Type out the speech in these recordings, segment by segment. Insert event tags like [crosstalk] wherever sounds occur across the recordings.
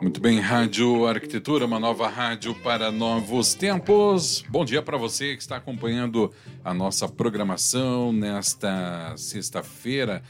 Muito bem, Rádio Arquitetura, uma nova rádio para novos tempos. Bom dia para você que está acompanhando a nossa programação nesta sexta-feira,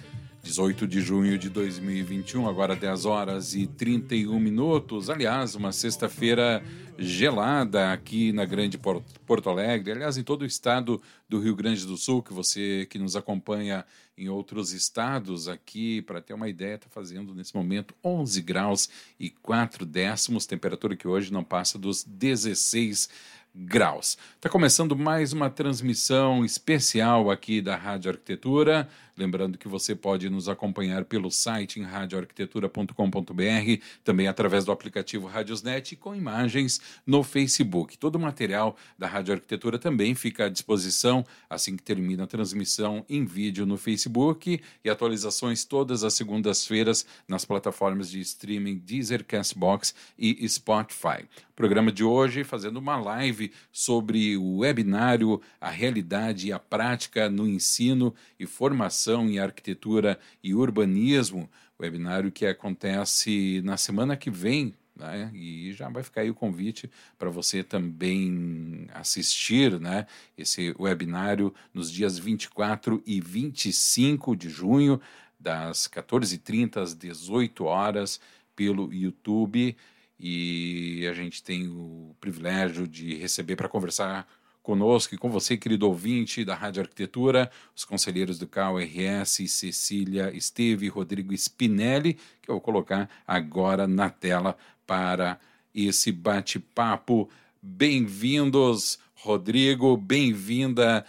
18 de junho de 2021, agora 10 horas e 31 minutos. Aliás, uma sexta-feira gelada aqui na Grande Porto Alegre, aliás, em todo o estado do Rio Grande do Sul, que você que nos acompanha em outros estados aqui, para ter uma ideia, está fazendo nesse momento 11 graus e 4 décimos, temperatura que hoje não passa dos 16 graus. Está começando mais uma transmissão especial aqui da Rádio Arquitetura. Lembrando que você pode nos acompanhar pelo site em radioarquitetura.com.br, também através do aplicativo Radiosnet e com imagens no Facebook. Todo o material da Rádio Arquitetura também fica à disposição assim que termina a transmissão em vídeo no Facebook e atualizações todas as segundas-feiras nas plataformas de streaming Deezer, Castbox e Spotify. Programa de hoje fazendo uma live sobre o webinário A Realidade e a Prática no Ensino e Formação em Arquitetura e Urbanismo, webinário que acontece na semana que vem, né? E já vai ficar aí o convite para você também assistir, né? Esse webinário nos dias 24 e 25 de junho, das 14h30 às 18 horas pelo YouTube. E a gente tem o privilégio de receber para conversar conosco e com você, querido ouvinte da Rádio Arquitetura, os conselheiros do CAU-RS, Cecília Esteve, Rodrigo Spinelli, que eu vou colocar agora na tela para esse bate-papo. Bem-vindos, Rodrigo, bem-vinda,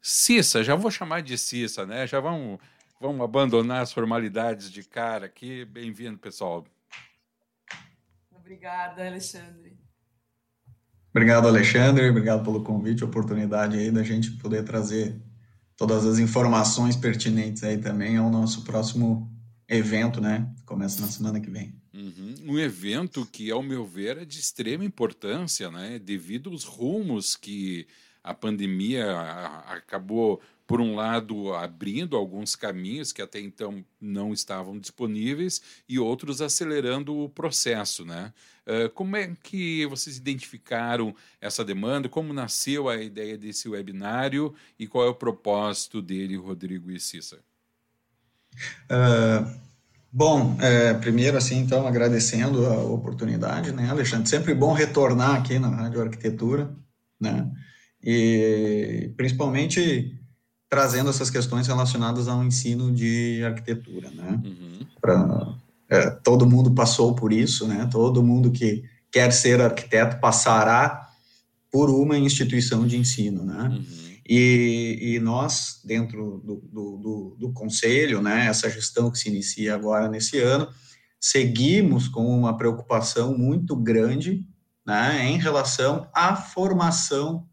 Cissa, já vou chamar de Cissa, né? Já vamos, vamos abandonar as formalidades de cara aqui. Bem-vindo, pessoal. Obrigada, Alexandre. Obrigado, Alexandre. Obrigado pelo convite, oportunidade aí da gente poder trazer todas as informações pertinentes aí também ao nosso próximo evento, né? Começa na semana que vem. Uhum. Um evento que, ao meu ver, é de extrema importância, né? Devido aos rumos que a pandemia acabou por um lado, abrindo alguns caminhos que até então não estavam disponíveis e outros acelerando o processo, né? Uh, como é que vocês identificaram essa demanda? Como nasceu a ideia desse webinário e qual é o propósito dele, Rodrigo e Cissa? Uh, bom, é, primeiro, assim, então, agradecendo a oportunidade, né, Alexandre? Sempre bom retornar aqui na Rádio Arquitetura, né? E principalmente trazendo essas questões relacionadas ao ensino de arquitetura, né? Uhum. Pra, é, todo mundo passou por isso, né? Todo mundo que quer ser arquiteto passará por uma instituição de ensino, né? Uhum. E, e, nós, dentro do, do, do, do, conselho, né, essa gestão que se inicia agora nesse ano, seguimos com uma preocupação muito grande né, em relação à formação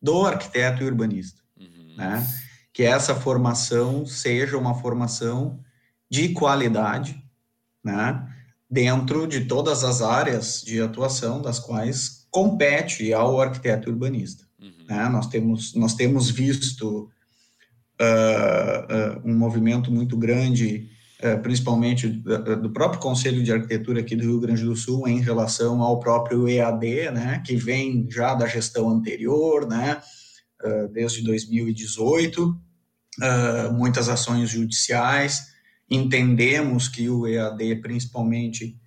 do arquiteto e urbanista. Uhum. Né? Que essa formação seja uma formação de qualidade, né, dentro de todas as áreas de atuação das quais compete ao arquiteto urbanista. Uhum. Né? Nós, temos, nós temos visto uh, uh, um movimento muito grande, uh, principalmente do próprio Conselho de Arquitetura aqui do Rio Grande do Sul, em relação ao próprio EAD, né, que vem já da gestão anterior, né, desde 2018, uh, muitas ações judiciais. Entendemos que o EAD, principalmente,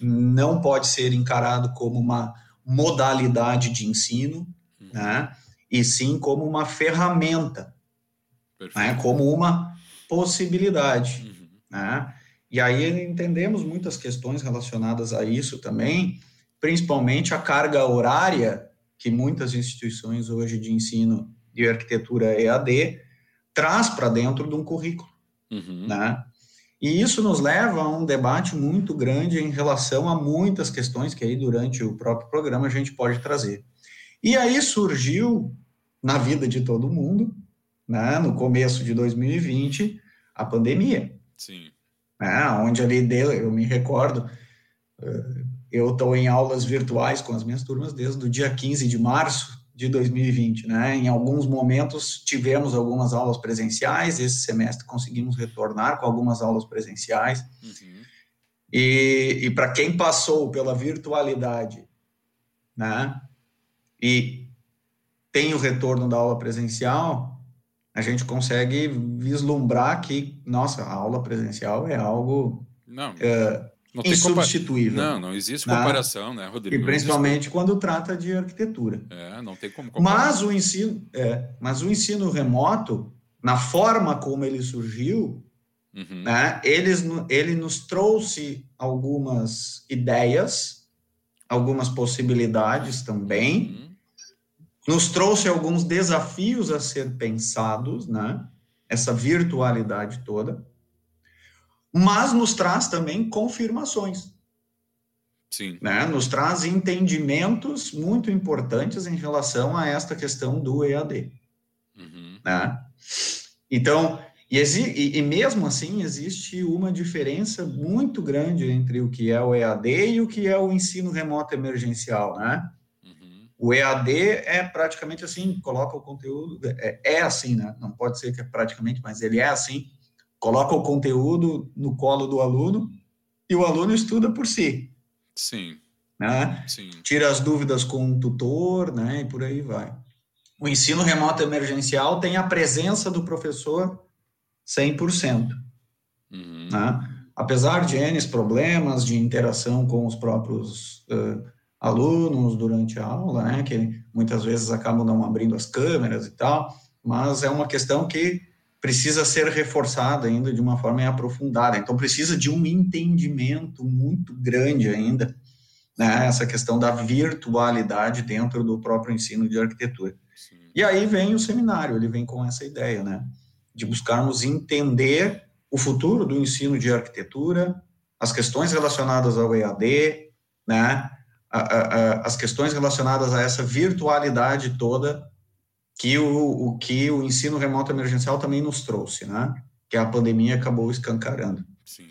não pode ser encarado como uma modalidade de ensino, uhum. né? e sim como uma ferramenta, né? como uma possibilidade. Uhum. Né? E aí entendemos muitas questões relacionadas a isso também, principalmente a carga horária que muitas instituições hoje de ensino de arquitetura EAD traz para dentro de um currículo, uhum. né? E isso nos leva a um debate muito grande em relação a muitas questões que aí durante o próprio programa a gente pode trazer. E aí surgiu na vida de todo mundo, né, no começo de 2020, a pandemia. Sim. Né, onde ali, deu, eu me recordo, eh, eu estou em aulas virtuais com as minhas turmas desde o dia 15 de março de 2020, né? Em alguns momentos tivemos algumas aulas presenciais, esse semestre conseguimos retornar com algumas aulas presenciais. Uhum. E, e para quem passou pela virtualidade, né? E tem o retorno da aula presencial, a gente consegue vislumbrar que, nossa, a aula presencial é algo Não. Uh, não insubstituível. Não, não existe né? comparação, né, Rodrigo? E principalmente quando trata de arquitetura. É, não tem como comparar. Mas o ensino, é, mas o ensino remoto, na forma como ele surgiu, uhum. né, eles, ele nos trouxe algumas ideias, algumas possibilidades também, uhum. nos trouxe alguns desafios a ser pensados, né? Essa virtualidade toda mas nos traz também confirmações. Sim. Né? Nos traz entendimentos muito importantes em relação a esta questão do EAD. Uhum. Né? Então, e, e, mesmo assim, existe uma diferença muito grande entre o que é o EAD e o que é o ensino remoto emergencial, né? Uhum. O EAD é praticamente assim, coloca o conteúdo, é, é assim, né? Não pode ser que é praticamente, mas ele é assim, coloca o conteúdo no colo do aluno e o aluno estuda por si. Sim. Né? Sim. Tira as dúvidas com o tutor, né? E por aí vai. O ensino remoto emergencial tem a presença do professor 100%. Uhum. Né? Apesar de N problemas de interação com os próprios uh, alunos durante a aula, né? Que muitas vezes acabam não abrindo as câmeras e tal, mas é uma questão que precisa ser reforçada ainda de uma forma aprofundada. Então, precisa de um entendimento muito grande ainda, né, essa questão da virtualidade dentro do próprio ensino de arquitetura. Sim. E aí vem o seminário, ele vem com essa ideia, né, de buscarmos entender o futuro do ensino de arquitetura, as questões relacionadas ao EAD, né, a, a, a, as questões relacionadas a essa virtualidade toda que o, o que o ensino remoto emergencial também nos trouxe, né? Que a pandemia acabou escancarando. Sim.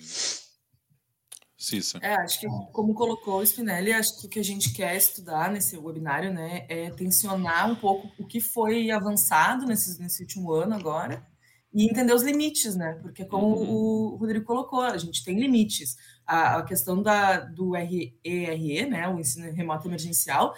Cissa. É, acho que como colocou o Spinelli, acho que o que a gente quer estudar nesse webinário, né, é tensionar um pouco o que foi avançado nesse, nesse último ano agora e entender os limites, né? Porque como uhum. o Rodrigo colocou, a gente tem limites. A, a questão da, do ERE, né, o ensino remoto emergencial,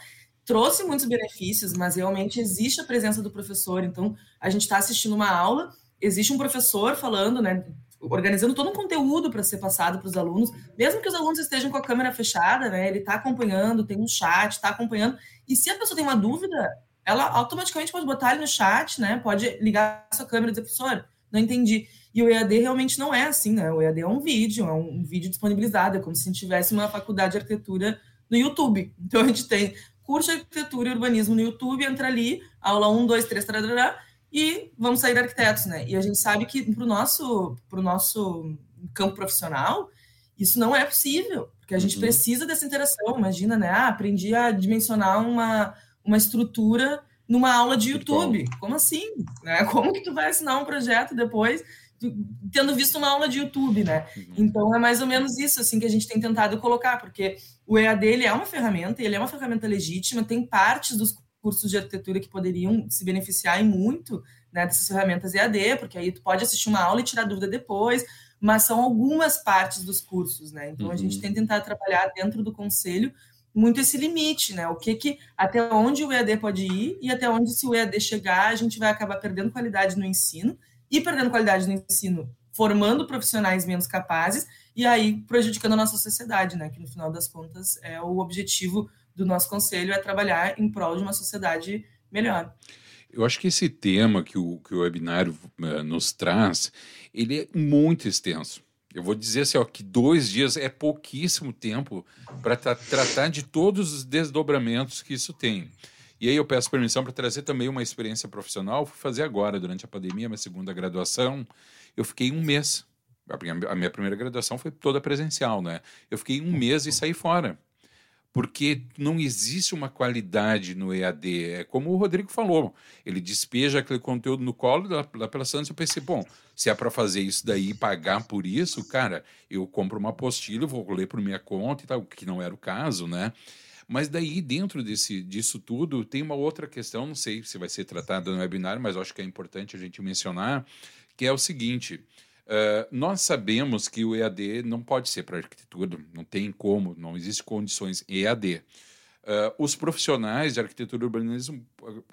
trouxe muitos benefícios, mas realmente existe a presença do professor. Então, a gente está assistindo uma aula, existe um professor falando, né, organizando todo um conteúdo para ser passado para os alunos, mesmo que os alunos estejam com a câmera fechada, né, ele está acompanhando, tem um chat, está acompanhando. E se a pessoa tem uma dúvida, ela automaticamente pode botar ali no chat, né, pode ligar a sua câmera e dizer, professor, não entendi. E o EAD realmente não é assim, né? O EAD é um vídeo, é um vídeo disponibilizado, é como se a gente tivesse uma faculdade de arquitetura no YouTube. Então a gente tem curso de arquitetura e urbanismo no YouTube, entra ali, aula 1, 2, 3, tarará, e vamos sair arquitetos, né? E a gente sabe que para o nosso, pro nosso campo profissional, isso não é possível, porque a gente uhum. precisa dessa interação. Imagina, né? Ah, aprendi a dimensionar uma, uma estrutura numa aula de YouTube. Como assim? Né? [laughs] Como que tu vai assinar um projeto depois tendo visto uma aula de YouTube, né? Uhum. Então é mais ou menos isso assim que a gente tem tentado colocar, porque o EAD ele é uma ferramenta, ele é uma ferramenta legítima, tem partes dos cursos de arquitetura que poderiam se beneficiar e muito né, dessas ferramentas EAD, porque aí tu pode assistir uma aula e tirar dúvida depois, mas são algumas partes dos cursos, né? Então uhum. a gente uhum. tem tentado trabalhar dentro do conselho muito esse limite, né? O que que até onde o EAD pode ir e até onde se o EAD chegar, a gente vai acabar perdendo qualidade no ensino e perdendo qualidade no ensino, formando profissionais menos capazes e aí prejudicando a nossa sociedade, né? Que no final das contas é o objetivo do nosso conselho é trabalhar em prol de uma sociedade melhor. Eu acho que esse tema que o, que o webinário uh, nos traz, ele é muito extenso. Eu vou dizer assim, ó, que dois dias é pouquíssimo tempo para tra tratar de todos os desdobramentos que isso tem. E aí eu peço permissão para trazer também uma experiência profissional. Fui fazer agora, durante a pandemia, minha segunda graduação. Eu fiquei um mês. A minha primeira graduação foi toda presencial, né? Eu fiquei um mês e saí fora. porque não existe uma qualidade no EAD. É como o Rodrigo falou, ele despeja aquele conteúdo no colo da, da pela Santos. Eu pensei, bom, se é para fazer isso daí e pagar por isso, cara, eu compro uma apostila, vou ler por minha conta e tal, que não era o caso, né? Mas daí, dentro desse, disso tudo, tem uma outra questão, não sei se vai ser tratada no webinar, mas acho que é importante a gente mencionar, que é o seguinte. Uh, nós sabemos que o EAD não pode ser para arquitetura, não tem como, não existem condições EAD. Uh, os profissionais de arquitetura e urbanismo,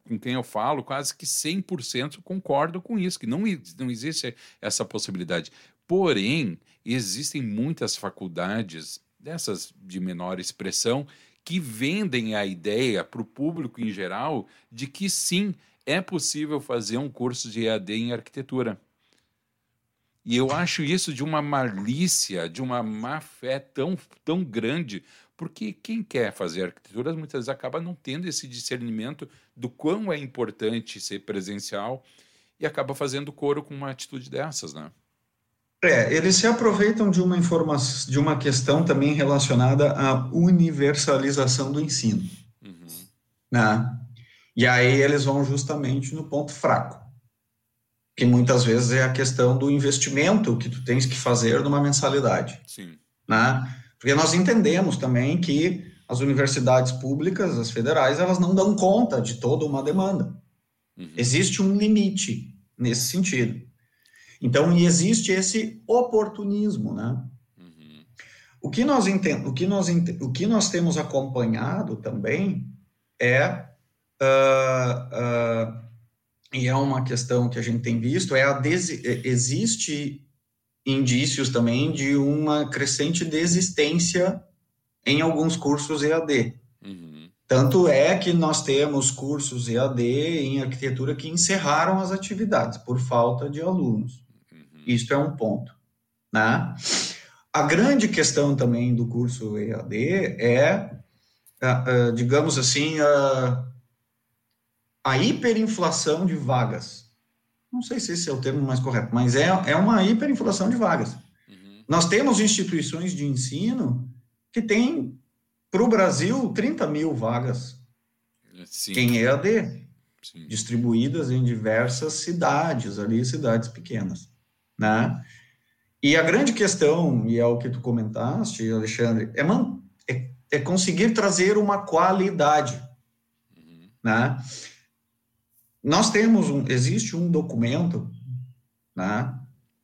com quem eu falo, quase que 100% concordam com isso, que não, não existe essa possibilidade. Porém, existem muitas faculdades, dessas de menor expressão, que vendem a ideia para o público em geral de que sim, é possível fazer um curso de EAD em arquitetura. E eu acho isso de uma malícia, de uma má fé tão, tão grande, porque quem quer fazer arquitetura muitas vezes acaba não tendo esse discernimento do quão é importante ser presencial e acaba fazendo coro com uma atitude dessas, né? É, eles se aproveitam de uma informação, de uma questão também relacionada à universalização do ensino, uhum. né? E aí eles vão justamente no ponto fraco que muitas vezes é a questão do investimento que tu tens que fazer numa mensalidade. Sim. Né? Porque nós entendemos também que as universidades públicas, as federais, elas não dão conta de toda uma demanda. Uhum. Existe um limite nesse sentido. Então, e existe esse oportunismo, né? Uhum. O que nós o que nós o que nós temos acompanhado também é uh, uh, e é uma questão que a gente tem visto, é a. É, existe indícios também de uma crescente desistência em alguns cursos EAD. Uhum. Tanto é que nós temos cursos EAD em arquitetura que encerraram as atividades por falta de alunos. Isso é um ponto. Né? A grande questão também do curso EAD é, uh, uh, digamos assim, uh, a hiperinflação de vagas. Não sei se esse é o termo mais correto, mas é, é uma hiperinflação de vagas. Uhum. Nós temos instituições de ensino que têm, para o Brasil, 30 mil vagas Sim. em EAD, Sim. distribuídas em diversas cidades, ali, cidades pequenas, né? E a grande questão, e é o que tu comentaste, Alexandre, é, man, é, é conseguir trazer uma qualidade, uhum. né? Nós temos um, existe um documento, né,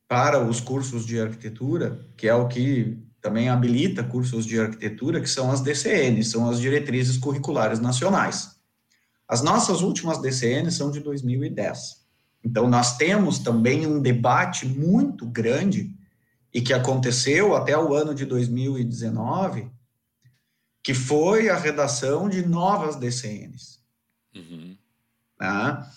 para os cursos de arquitetura, que é o que também habilita cursos de arquitetura, que são as DCNs, são as diretrizes curriculares nacionais. As nossas últimas DCNs são de 2010. Então, nós temos também um debate muito grande e que aconteceu até o ano de 2019, que foi a redação de novas DCNs. Uhum. Tá?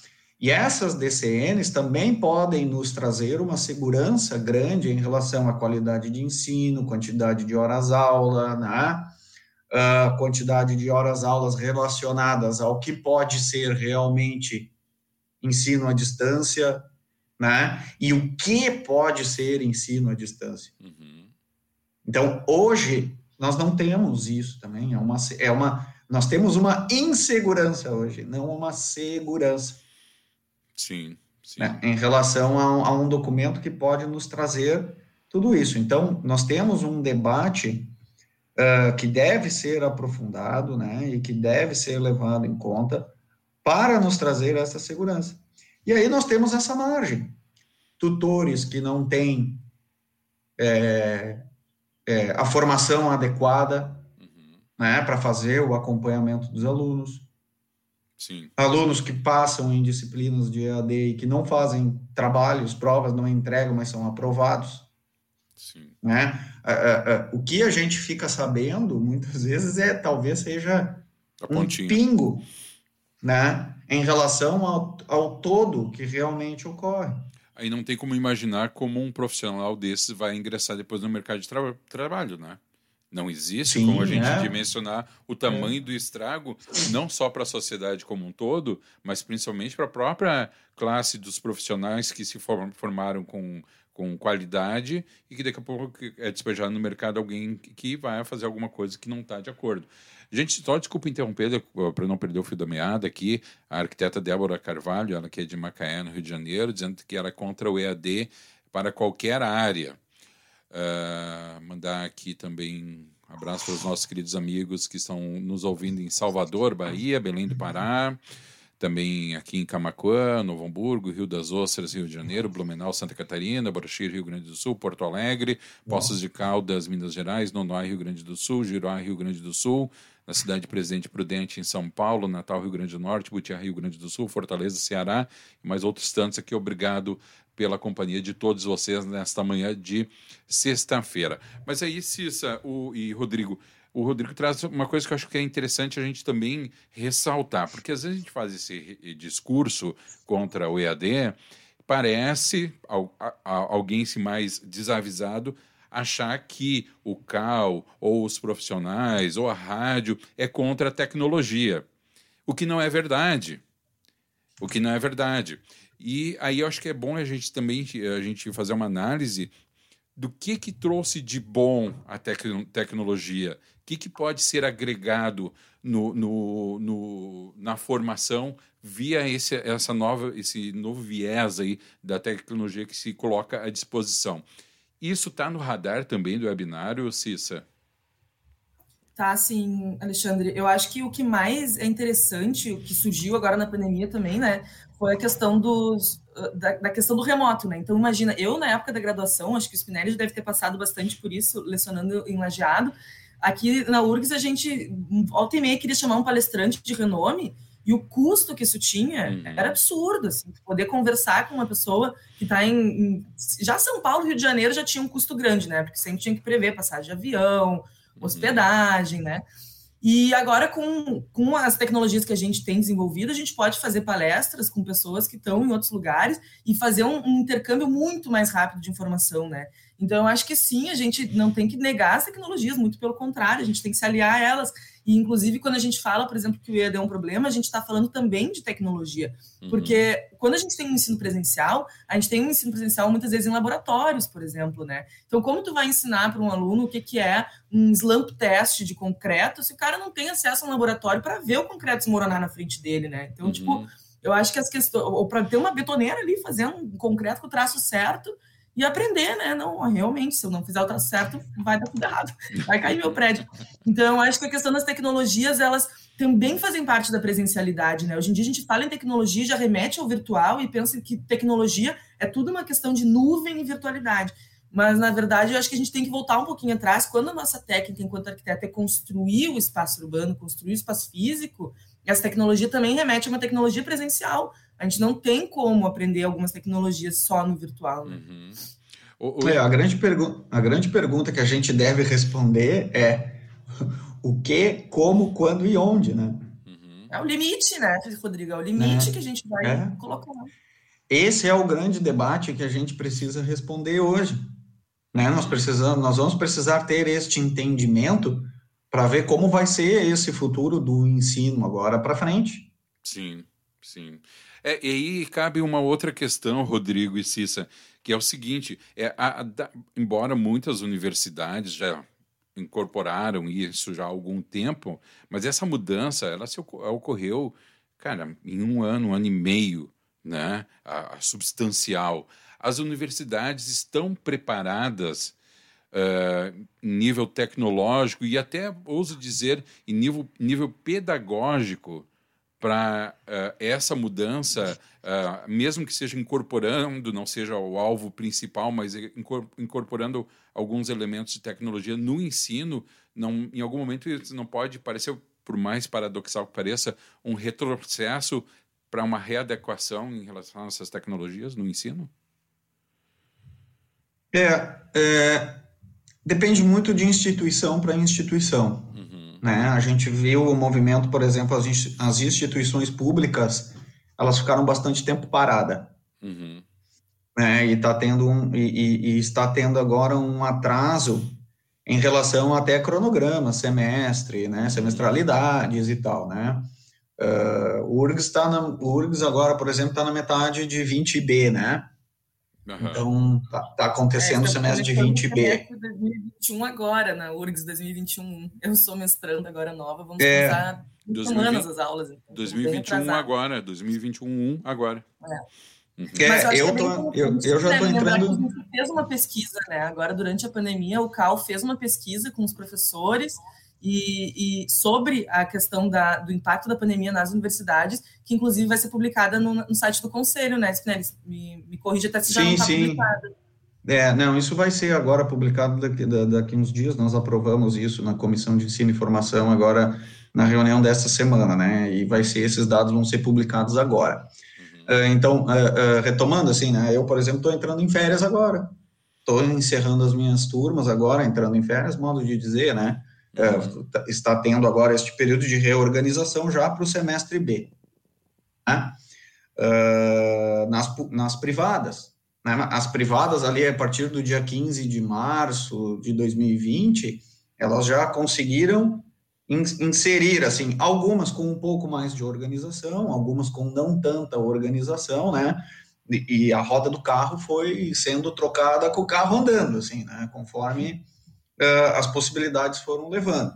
E essas DCNs também podem nos trazer uma segurança grande em relação à qualidade de ensino, quantidade de horas-aula, né? Uh, quantidade de horas-aulas relacionadas ao que pode ser realmente ensino à distância, né? E o que pode ser ensino à distância. Uhum. Então, hoje, nós não temos isso também, é uma, é uma nós temos uma insegurança hoje, não uma segurança. Sim. sim. Né, em relação a um, a um, documento que pode nos trazer tudo isso. Então, nós temos um debate uh, que deve ser aprofundado, né, e que deve ser levado em conta para nos trazer essa segurança. E aí nós temos essa margem. Tutores que não têm é, é, a formação adequada, né, para fazer o acompanhamento dos alunos. Sim. Alunos que passam em disciplinas de EAD e que não fazem trabalhos, provas, não entregam, mas são aprovados. Sim. Né? O que a gente fica sabendo, muitas [laughs] vezes, é talvez seja um pingo né, em relação ao, ao todo que realmente ocorre. Aí não tem como imaginar como um profissional desses vai ingressar depois no mercado de tra trabalho, né? Não existe Sim, como a gente é. dimensionar o tamanho é. do estrago, não só para a sociedade como um todo, mas principalmente para a própria classe dos profissionais que se formaram com, com qualidade e que daqui a pouco é despejado no mercado alguém que vai fazer alguma coisa que não está de acordo. Gente, só desculpa interromper para não perder o fio da meada aqui, a arquiteta Débora Carvalho, ela que é de Macaé, no Rio de Janeiro, dizendo que ela é contra o EAD para qualquer área. Uh, mandar aqui também um abraço para os nossos queridos amigos que estão nos ouvindo em Salvador, Bahia, Belém do Pará, também aqui em Camacuã, Novo Hamburgo, Rio das Ostras, Rio de Janeiro, Blumenau, Santa Catarina, Baruxi, Rio Grande do Sul, Porto Alegre, Poços de Caldas, Minas Gerais, Nonoá, Rio Grande do Sul, Giroá, Rio Grande do Sul, na cidade de Presidente Prudente, em São Paulo, Natal, Rio Grande do Norte, Butiá, Rio Grande do Sul, Fortaleza, Ceará e mais outros tantos aqui. Obrigado pela companhia de todos vocês nesta manhã de sexta-feira. Mas aí, Cissa o, e Rodrigo, o Rodrigo traz uma coisa que eu acho que é interessante a gente também ressaltar, porque às vezes a gente faz esse discurso contra o EAD, parece alguém se mais desavisado achar que o CAL ou os profissionais ou a rádio é contra a tecnologia, o que não é verdade. O que não é verdade. E aí eu acho que é bom a gente também a gente fazer uma análise do que que trouxe de bom a tec tecnologia, o que, que pode ser agregado no, no, no, na formação via esse, essa nova, esse novo viés aí da tecnologia que se coloca à disposição. Isso está no radar também do webinário, Cissa? Tá, sim, Alexandre. Eu acho que o que mais é interessante, o que surgiu agora na pandemia também, né, foi a questão dos, da, da, questão do remoto, né? Então, imagina, eu na época da graduação, acho que o Spinelli deve ter passado bastante por isso, lecionando em lajeado, Aqui na URGS, a gente, volta e meia, queria chamar um palestrante de renome, e o custo que isso tinha uhum. era absurdo, assim, poder conversar com uma pessoa que está em, em, Já São Paulo, Rio de Janeiro já tinha um custo grande, né? Porque sempre tinha que prever passagem de avião, uhum. hospedagem, uhum. né? E agora, com, com as tecnologias que a gente tem desenvolvido, a gente pode fazer palestras com pessoas que estão em outros lugares e fazer um, um intercâmbio muito mais rápido de informação, né? Então, eu acho que sim, a gente não tem que negar as tecnologias, muito pelo contrário, a gente tem que se aliar a elas. E, inclusive, quando a gente fala, por exemplo, que o EAD é um problema, a gente está falando também de tecnologia. Uhum. Porque quando a gente tem um ensino presencial, a gente tem um ensino presencial muitas vezes em laboratórios, por exemplo, né? Então, como tu vai ensinar para um aluno o que, que é um slump test de concreto se o cara não tem acesso a um laboratório para ver o concreto desmoronar na frente dele, né? Então, tipo, uhum. tipo, eu acho que as questões... Ou para ter uma betoneira ali fazendo um concreto com o traço certo e aprender, né? Não, realmente, se eu não fizer o certo, vai dar tudo errado, [laughs] vai cair meu prédio. Então, acho que a questão das tecnologias, elas também fazem parte da presencialidade, né? Hoje em dia a gente fala em tecnologia, já remete ao virtual e pensa que tecnologia é tudo uma questão de nuvem e virtualidade. Mas, na verdade, eu acho que a gente tem que voltar um pouquinho atrás. Quando a nossa técnica, enquanto arquiteto, é construir o espaço urbano, construir o espaço físico, essa tecnologia também remete a uma tecnologia presencial. A gente não tem como aprender algumas tecnologias só no virtual. Né? Uhum. O, o... É, a, grande a grande pergunta que a gente deve responder é o que, como, quando e onde, né? Uhum. É o limite, né, Rodrigo? É o limite é. que a gente vai é. colocar. Esse é o grande debate que a gente precisa responder hoje. Né? Nós, precisamos, nós vamos precisar ter este entendimento para ver como vai ser esse futuro do ensino agora para frente. Sim, sim. É, e aí cabe uma outra questão, Rodrigo e Cissa, que é o seguinte: é, a, a, embora muitas universidades já incorporaram isso já há algum tempo, mas essa mudança ela se ocorreu, cara, em um ano, um ano e meio, né? A, a substancial. As universidades estão preparadas uh, em nível tecnológico e até ouso dizer em nível, nível pedagógico para uh, eh, essa mudança, uh, mesmo que seja incorporando, não seja o alvo principal, mas incorporando alguns elementos de tecnologia no ensino, não, em algum momento isso não pode parecer, por mais paradoxal que pareça, um retrocesso para uma readequação em relação a essas tecnologias no ensino? É, é depende muito de instituição para instituição. Né? A gente viu o movimento, por exemplo, as, as instituições públicas, elas ficaram bastante tempo parada. Uhum. Né? E, tá tendo um, e, e, está tendo agora um atraso em relação até cronograma, semestre, né? semestralidades e tal. Né? Uh, o URGS, tá na, o URGS agora, por exemplo, está na metade de 20B, né? Uhum. Então, está tá acontecendo é, o semestre de 20B. 2021 agora, na URGS 2021. Eu sou mestrando agora nova, vamos é. começar semanas as aulas. Então, 2021 agora, 2021 agora. É. Uhum. É, eu, tô, eu, eu já estou entrando. A gente fez uma pesquisa, né? Agora, durante a pandemia, o CAL fez uma pesquisa com os professores e, e sobre a questão da, do impacto da pandemia nas universidades, que inclusive vai ser publicada no, no site do Conselho, né? Spinelli, me, me corrija até se já sim, não está publicada. É, não, isso vai ser agora publicado daqui, daqui uns dias, nós aprovamos isso na Comissão de Ensino e Formação agora na reunião desta semana, né, e vai ser, esses dados vão ser publicados agora. Uh, então, uh, uh, retomando assim, né, eu, por exemplo, estou entrando em férias agora, estou encerrando as minhas turmas agora, entrando em férias, modo de dizer, né, uhum. está tendo agora este período de reorganização já para o semestre B, né, nas, nas privadas, né, as privadas ali a partir do dia 15 de março de 2020, elas já conseguiram inserir, assim, algumas com um pouco mais de organização, algumas com não tanta organização, né, e, a roda do carro foi sendo trocada com o carro andando, assim, né, conforme uh, as possibilidades foram levando.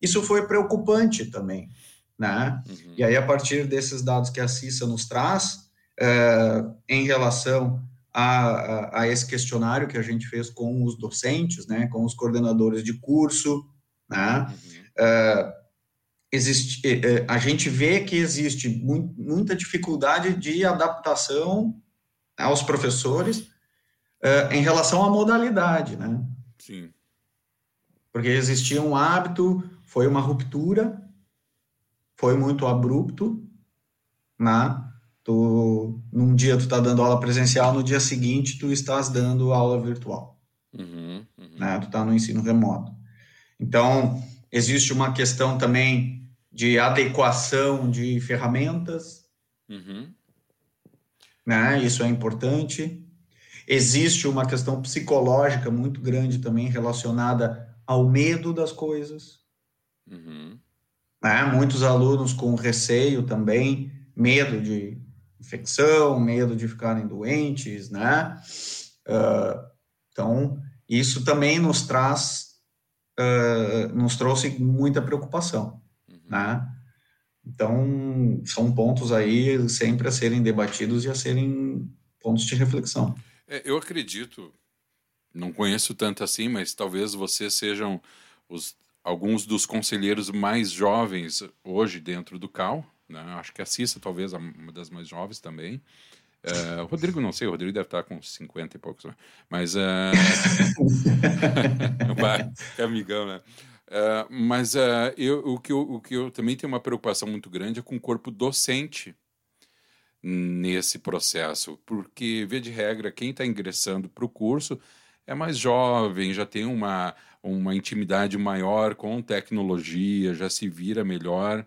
Isso foi preocupante também, né, uhum. e aí a partir desses dados que a CISA nos traz, uh, em relação a, a, a, esse questionário que a gente fez com os docentes, né, com os coordenadores de curso, né, uhum. Uh, existe, uh, a gente vê que existe mu muita dificuldade de adaptação aos professores em relação à modalidade, né? Sim. Porque existia um hábito, foi uma ruptura, foi muito abrupto, né? Tu, num dia tu está dando aula presencial, no dia seguinte tu estás dando aula virtual. Uhum, uhum. Né? Tu está no ensino remoto. Então, Existe uma questão também de adequação de ferramentas. Uhum. Né? Isso é importante. Existe uma questão psicológica muito grande também relacionada ao medo das coisas. Uhum. Né? Muitos alunos com receio também, medo de infecção, medo de ficarem doentes, né? Uh, então, isso também nos traz uh, nos trouxe muita preocupação, uhum. né? Então, são pontos aí sempre a serem debatidos e a serem pontos de reflexão. É, eu acredito, não conheço tanto assim, mas talvez vocês sejam os, alguns dos conselheiros mais jovens hoje dentro do CAL. Né? Acho que a Cissa, talvez, uma das mais jovens também. Uh, Rodrigo, não sei, o Rodrigo deve estar com 50 e poucos, mas. [laughs] [laughs] Uh... Que amigão, né? Uh, mas uh, eu, o, que eu, o que eu também tenho uma preocupação muito grande é com o corpo docente nesse processo, porque, via de regra, quem está ingressando para o curso é mais jovem, já tem uma, uma intimidade maior com tecnologia, já se vira melhor.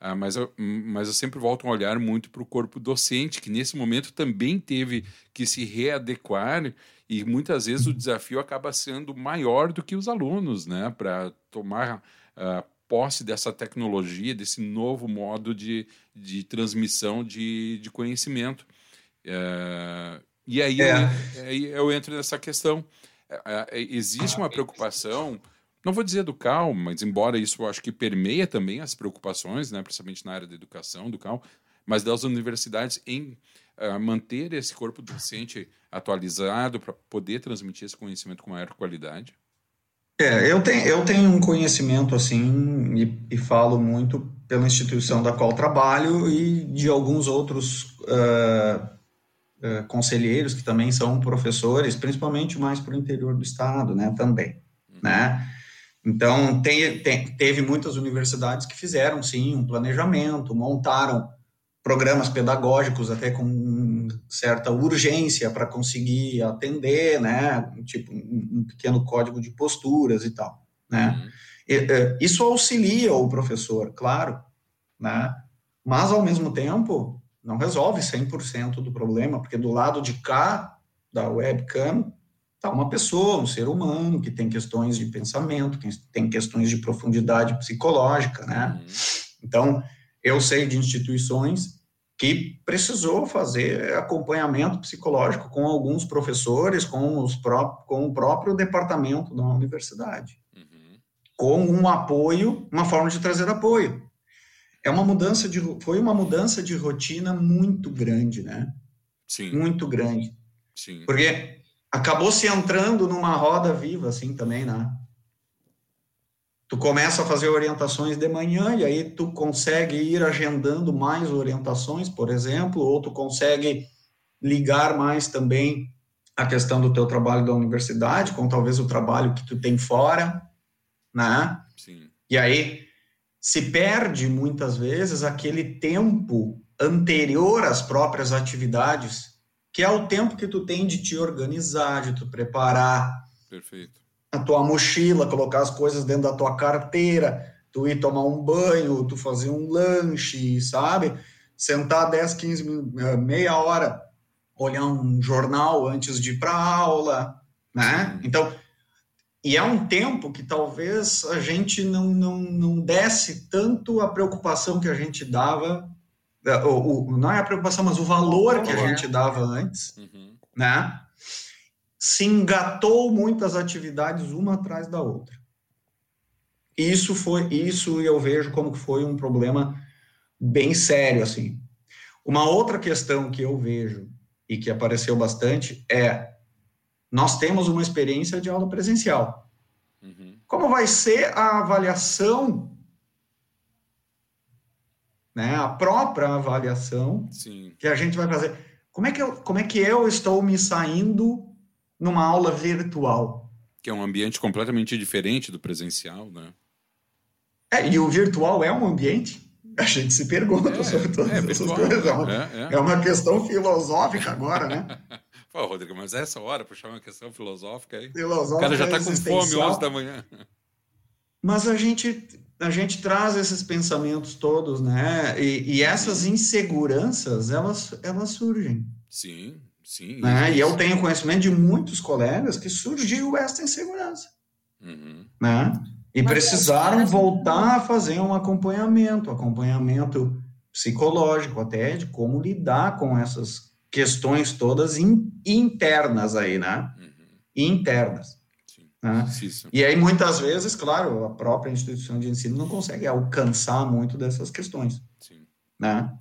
Ah, mas, eu, mas eu sempre volto a olhar muito para o corpo docente, que nesse momento também teve que se readequar e muitas vezes o desafio acaba sendo maior do que os alunos, né, para tomar uh, posse dessa tecnologia, desse novo modo de, de transmissão de, de conhecimento. Uh, e aí, é. eu, eu entro nessa questão. Uh, existe uma preocupação não vou dizer do CAL, mas embora isso eu acho que permeia também as preocupações, né, principalmente na área da educação do CAL, mas das universidades em uh, manter esse corpo docente atualizado para poder transmitir esse conhecimento com maior qualidade? É, eu tenho, eu tenho um conhecimento assim e, e falo muito pela instituição da qual trabalho e de alguns outros uh, uh, conselheiros que também são professores, principalmente mais para o interior do estado, né, também, uhum. né? Então, tem, tem, teve muitas universidades que fizeram, sim, um planejamento, montaram programas pedagógicos até com certa urgência para conseguir atender, né, tipo um, um, pequeno código de posturas e tal, né. Uhum. E, e, isso auxilia o professor, claro, né, mas ao mesmo tempo não resolve 100% do problema, porque do lado de cá da webcam Tá uma pessoa, um ser humano que tem questões de pensamento, que tem questões de profundidade psicológica, né? Uhum. Então, eu sei de instituições que precisou fazer acompanhamento psicológico com alguns professores, com, os pró com o próprio departamento da universidade, uhum. com um apoio, uma forma de trazer apoio. É uma mudança de, foi uma mudança de rotina muito grande, né? Sim. Muito grande. Sim. Porque acabou se entrando numa roda viva, assim, também, né? Tu começa a fazer orientações de manhã e aí tu consegue ir agendando mais orientações, por exemplo, ou tu consegue ligar mais também a questão do teu trabalho da universidade com talvez o trabalho que tu tem fora, né? Sim. E aí se perde muitas vezes aquele tempo anterior às próprias atividades, que é o tempo que tu tem de te organizar, de tu preparar. Perfeito a tua mochila, colocar as coisas dentro da tua carteira, tu ir tomar um banho, tu fazer um lanche, sabe? Sentar 10, 15 minutos, meia hora, olhar um jornal antes de ir para aula, né? Então, e é um tempo que talvez a gente não, não, não desse tanto a preocupação que a gente dava, é, o, o não é a preocupação, mas o valor que a gente dava antes, uhum. né? se engatou muitas atividades uma atrás da outra. Isso foi, isso eu vejo como que foi um problema bem sério assim. Uma outra questão que eu vejo e que apareceu bastante é nós temos uma experiência de aula presencial. Uhum. Como vai ser a avaliação, né, a própria avaliação Sim. que a gente vai fazer? Como é que eu, como é que eu estou me saindo numa aula virtual. Que é um ambiente completamente diferente do presencial, né? É, e o virtual é um ambiente? A gente se pergunta é, sobre todas é, essas virtual, coisas. É uma, é, é. é uma, questão filosófica agora, né? [laughs] Pô, Rodrigo, mas é essa hora puxar uma questão filosófica aí. Filosófica o cara já está com fome 11 da manhã. Mas a gente, a gente traz esses pensamentos todos, né? E, e essas inseguranças, elas, elas surgem. Sim, Sim. Né? E eu tenho conhecimento de muitos colegas que surgiu essa insegurança. Uhum. Né? E Mas precisaram voltar a fazer um acompanhamento, acompanhamento psicológico até, de como lidar com essas questões todas in, internas aí, né? Uhum. Internas. Né? E aí, muitas vezes, claro, a própria instituição de ensino não consegue alcançar muito dessas questões. Sim. Né?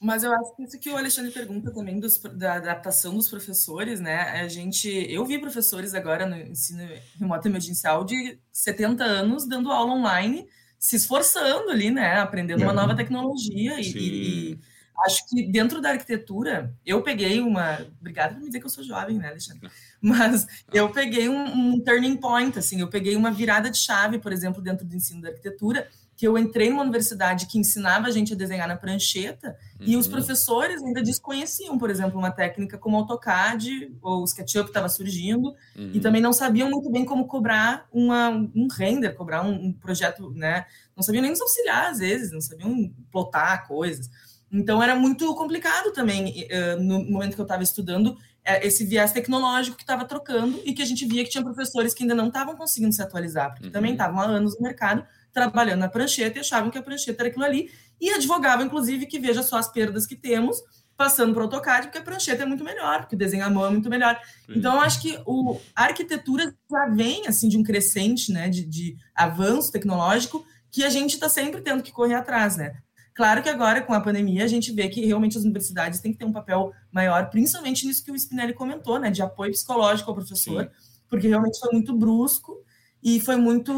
Mas eu acho que isso que o Alexandre pergunta também dos, da adaptação dos professores, né? A gente, eu vi professores agora no ensino remoto emergencial de 70 anos dando aula online, se esforçando ali, né? Aprendendo uma nova tecnologia e, e, acho que dentro da arquitetura eu peguei uma, obrigada por me dizer que eu sou jovem, né, Alexandre? Mas eu peguei um, um turning point, assim, eu peguei uma virada de chave, por exemplo, dentro do ensino da arquitetura que eu entrei numa universidade que ensinava a gente a desenhar na prancheta uhum. e os uhum. professores ainda desconheciam, por exemplo, uma técnica como AutoCAD ou SketchUp estava surgindo uhum. e também não sabiam muito bem como cobrar uma, um render, cobrar um, um, projeto, né? Não sabiam nem nos auxiliar às vezes, não sabiam plotar coisas. Então era muito complicado também no momento que eu estava estudando é, esse viés tecnológico que estava trocando e que a gente via que tinha professores que ainda não estavam conseguindo se atualizar, porque uhum. também estavam há anos no mercado trabalhando na prancheta e achavam que a prancheta era aquilo ali, e advogavam, inclusive, que veja só as perdas que temos passando para o AutoCAD, porque a prancheta é muito melhor, porque o desenho à mão é muito melhor. Sim. Então, eu acho que o, a arquitetura já vem, assim, de um crescente, né, de, de avanço tecnológico, que a gente está sempre tendo que correr atrás, né? Claro que agora, com a pandemia, a gente vê que realmente as universidades têm que ter um papel maior, principalmente nisso que o Spinelli comentou, né, de apoio psicológico ao professor, Sim. porque realmente foi muito brusco e foi muito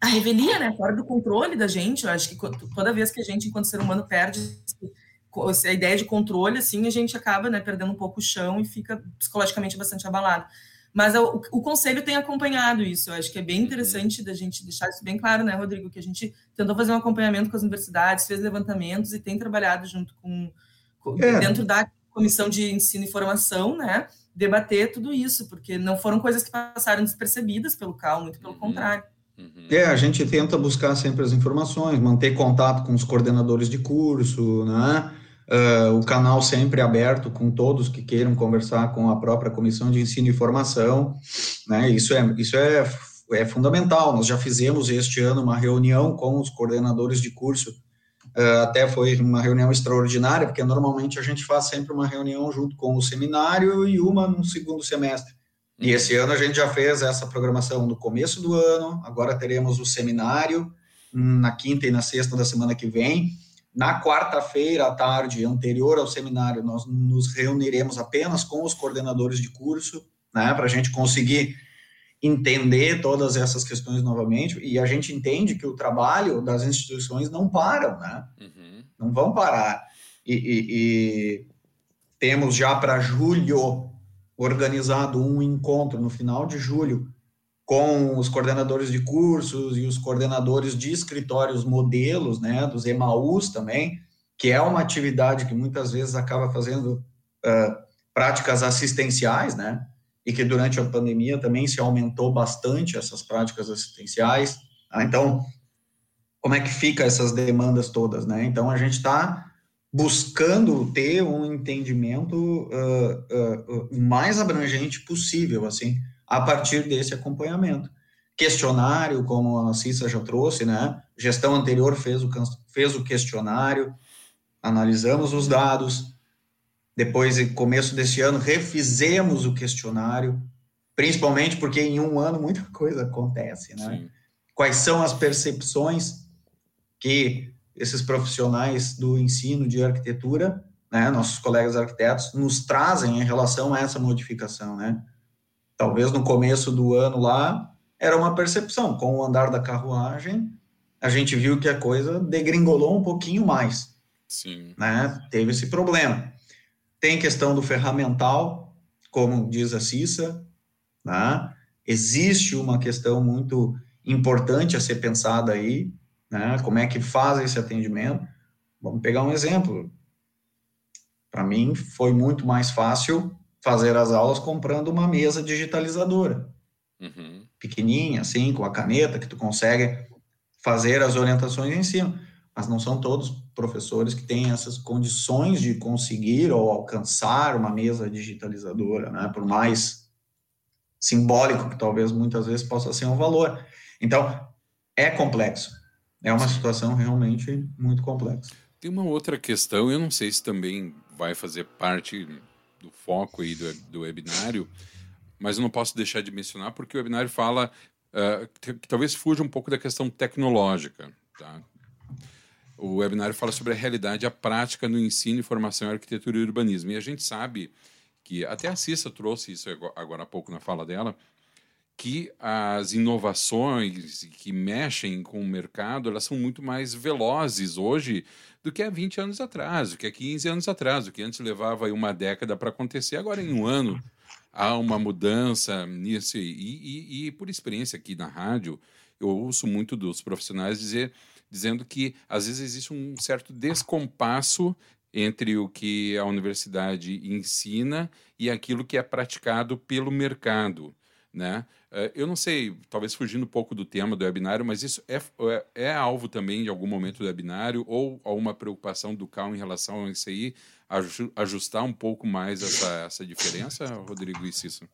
a revelia, né, fora do controle da gente. Eu acho que toda vez que a gente, enquanto ser humano, perde a ideia de controle, assim, a gente acaba, né, perdendo um pouco o chão e fica psicologicamente bastante abalado. Mas o, o, conselho tem acompanhado isso. Eu acho que é bem uhum. interessante da gente deixar isso bem claro, né, Rodrigo? Que a gente tentou fazer um acompanhamento com as universidades, fez levantamentos e tem trabalhado junto com, com é. dentro da comissão de ensino e formação, né? Debater tudo isso, porque não foram coisas que passaram despercebidas pelo CAL, muito pelo uhum. contrário. Uhum. É, a gente tenta buscar sempre as informações, manter contato com os coordenadores de curso, né? Uh, o canal sempre aberto com todos que queiram conversar com a própria comissão de ensino e formação, né? Isso é, isso é, é fundamental. Nós já fizemos este ano uma reunião com os coordenadores de curso Uh, até foi uma reunião extraordinária, porque normalmente a gente faz sempre uma reunião junto com o seminário e uma no segundo semestre. E uhum. esse ano a gente já fez essa programação no começo do ano, agora teremos o seminário na quinta e na sexta da semana que vem. Na quarta-feira à tarde, anterior ao seminário, nós nos reuniremos apenas com os coordenadores de curso, né, para a gente conseguir entender todas essas questões novamente, e a gente entende que o trabalho das instituições não param, né? Uhum. Não vão parar. E, e, e temos já para julho organizado um encontro no final de julho com os coordenadores de cursos e os coordenadores de escritórios modelos, né, dos EMAUs também, que é uma atividade que muitas vezes acaba fazendo uh, práticas assistenciais, né, e que durante a pandemia também se aumentou bastante essas práticas assistenciais. Tá? Então, como é que fica essas demandas todas, né? Então, a gente está buscando ter um entendimento uh, uh, mais abrangente possível, assim, a partir desse acompanhamento. Questionário, como a Cissa já trouxe, né? Gestão anterior fez o, fez o questionário, analisamos os dados, depois, no começo desse ano, refizemos o questionário, principalmente porque em um ano muita [laughs] coisa acontece, né? Sim. Quais são as percepções que esses profissionais do ensino de arquitetura, né, nossos colegas arquitetos, nos trazem em relação a essa modificação, né? Talvez no começo do ano lá, era uma percepção. Com o andar da carruagem, a gente viu que a coisa degringolou um pouquinho mais. Sim. Né? Teve esse problema. Tem questão do ferramental, como diz a Cissa, né? existe uma questão muito importante a ser pensada aí, né? como é que faz esse atendimento. Vamos pegar um exemplo. Para mim, foi muito mais fácil fazer as aulas comprando uma mesa digitalizadora. Uhum. Pequenininha, assim, com a caneta, que tu consegue fazer as orientações em cima. Mas não são todos professores que têm essas condições de conseguir ou alcançar uma mesa digitalizadora, né? Por mais simbólico que talvez muitas vezes possa ser um valor. Então, é complexo. É uma situação realmente muito complexa. Tem uma outra questão, eu não sei se também vai fazer parte do foco aí do, do webinário, mas eu não posso deixar de mencionar porque o webinário fala uh, que, talvez fuja um pouco da questão tecnológica. Tá? O webinário fala sobre a realidade, a prática no ensino e formação arquitetura e urbanismo. E a gente sabe que, até a Cissa trouxe isso agora há pouco na fala dela, que as inovações que mexem com o mercado, elas são muito mais velozes hoje do que há 20 anos atrás, do que há 15 anos atrás, do que antes levava uma década para acontecer, agora em um ano há uma mudança nisso. E, e, e, por experiência aqui na rádio, eu ouço muito dos profissionais dizer, dizendo que às vezes existe um certo descompasso entre o que a universidade ensina e aquilo que é praticado pelo mercado. Né? Eh, eu não sei, talvez fugindo um pouco do tema do webinário, mas isso é, é, é alvo também de algum momento do webinário ou alguma preocupação do CAL em relação a isso aí, ajustar um pouco mais essa, essa diferença, Rodrigo e Cício?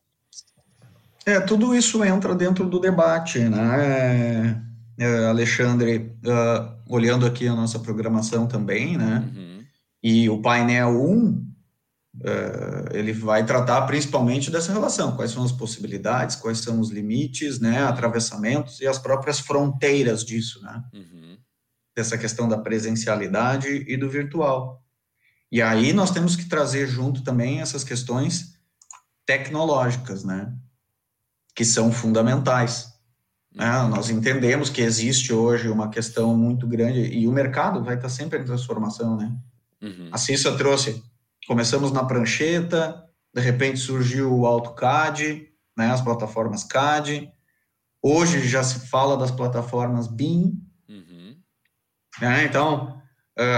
É, tudo isso entra dentro do debate, né, é, Alexandre, uh, olhando aqui a nossa programação também, né, uhum. e o painel 1, Uh, ele vai tratar principalmente dessa relação, quais são as possibilidades, quais são os limites, né, atravessamentos e as próprias fronteiras disso, né, uhum. dessa questão da presencialidade e do virtual. E aí nós temos que trazer junto também essas questões tecnológicas, né, que são fundamentais. Né? Nós entendemos que existe hoje uma questão muito grande e o mercado vai estar sempre em transformação, né. Uhum. A Cissa trouxe começamos na prancheta, de repente surgiu o AutoCAD, né, as plataformas CAD. Hoje já se fala das plataformas BIM. Uhum. Né, então,